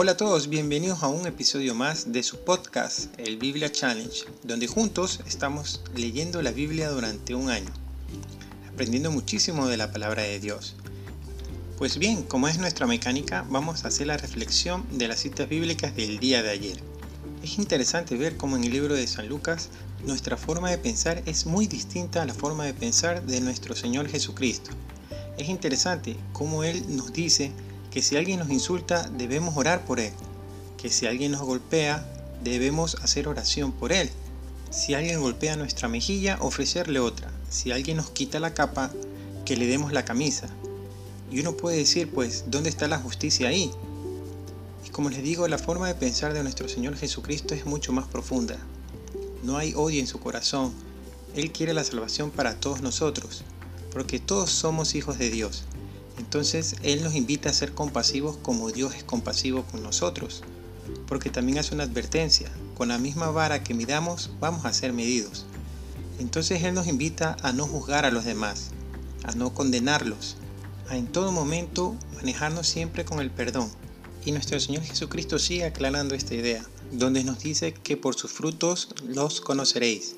Hola a todos, bienvenidos a un episodio más de su podcast, el Biblia Challenge, donde juntos estamos leyendo la Biblia durante un año, aprendiendo muchísimo de la palabra de Dios. Pues bien, como es nuestra mecánica, vamos a hacer la reflexión de las citas bíblicas del día de ayer. Es interesante ver cómo en el libro de San Lucas nuestra forma de pensar es muy distinta a la forma de pensar de nuestro Señor Jesucristo. Es interesante cómo Él nos dice que si alguien nos insulta debemos orar por él, que si alguien nos golpea debemos hacer oración por él, si alguien golpea nuestra mejilla ofrecerle otra, si alguien nos quita la capa que le demos la camisa. Y uno puede decir pues, ¿dónde está la justicia ahí? Y como les digo, la forma de pensar de nuestro Señor Jesucristo es mucho más profunda. No hay odio en su corazón. Él quiere la salvación para todos nosotros, porque todos somos hijos de Dios. Entonces Él nos invita a ser compasivos como Dios es compasivo con nosotros, porque también hace una advertencia, con la misma vara que midamos vamos a ser medidos. Entonces Él nos invita a no juzgar a los demás, a no condenarlos, a en todo momento manejarnos siempre con el perdón. Y nuestro Señor Jesucristo sigue aclarando esta idea, donde nos dice que por sus frutos los conoceréis.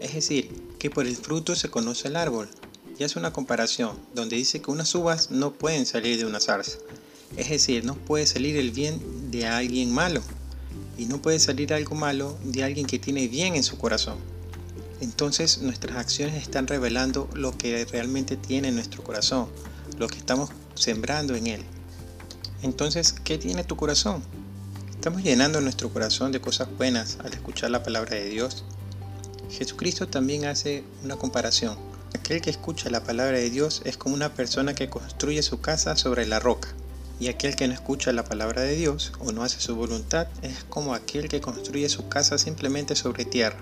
Es decir, que por el fruto se conoce el árbol y hace una comparación donde dice que unas uvas no pueden salir de una zarza. Es decir, no puede salir el bien de alguien malo y no puede salir algo malo de alguien que tiene bien en su corazón. Entonces nuestras acciones están revelando lo que realmente tiene en nuestro corazón, lo que estamos sembrando en él. Entonces, ¿qué tiene tu corazón? ¿Estamos llenando nuestro corazón de cosas buenas al escuchar la palabra de Dios? Jesucristo también hace una comparación Aquel que escucha la palabra de Dios es como una persona que construye su casa sobre la roca. Y aquel que no escucha la palabra de Dios o no hace su voluntad es como aquel que construye su casa simplemente sobre tierra,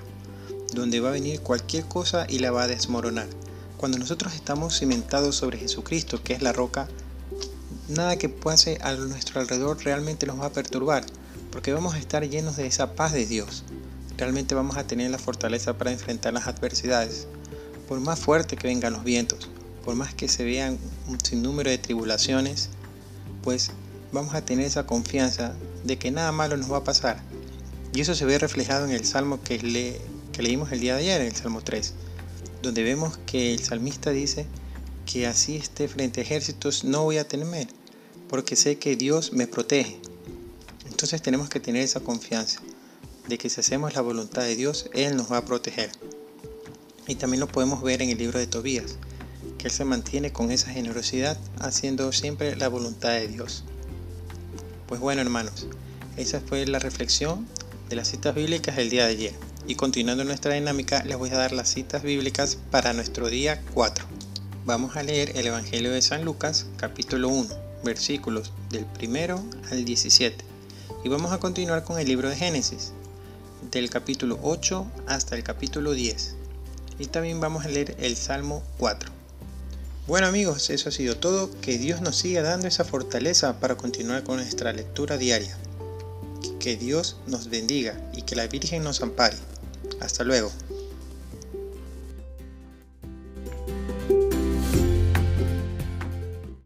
donde va a venir cualquier cosa y la va a desmoronar. Cuando nosotros estamos cimentados sobre Jesucristo, que es la roca, nada que pase a nuestro alrededor realmente nos va a perturbar, porque vamos a estar llenos de esa paz de Dios. Realmente vamos a tener la fortaleza para enfrentar las adversidades por más fuerte que vengan los vientos, por más que se vean un sinnúmero de tribulaciones, pues vamos a tener esa confianza de que nada malo nos va a pasar. Y eso se ve reflejado en el salmo que, le, que leímos el día de ayer, en el salmo 3, donde vemos que el salmista dice que así esté frente a ejércitos no voy a temer, porque sé que Dios me protege. Entonces tenemos que tener esa confianza de que si hacemos la voluntad de Dios, Él nos va a proteger. Y también lo podemos ver en el libro de Tobías, que él se mantiene con esa generosidad haciendo siempre la voluntad de Dios. Pues bueno hermanos, esa fue la reflexión de las citas bíblicas del día de ayer. Y continuando nuestra dinámica, les voy a dar las citas bíblicas para nuestro día 4. Vamos a leer el Evangelio de San Lucas, capítulo 1, versículos del primero al 17. Y vamos a continuar con el libro de Génesis, del capítulo 8 hasta el capítulo 10 y también vamos a leer el Salmo 4. Bueno amigos, eso ha sido todo. Que Dios nos siga dando esa fortaleza para continuar con nuestra lectura diaria. Que Dios nos bendiga y que la Virgen nos ampare. Hasta luego.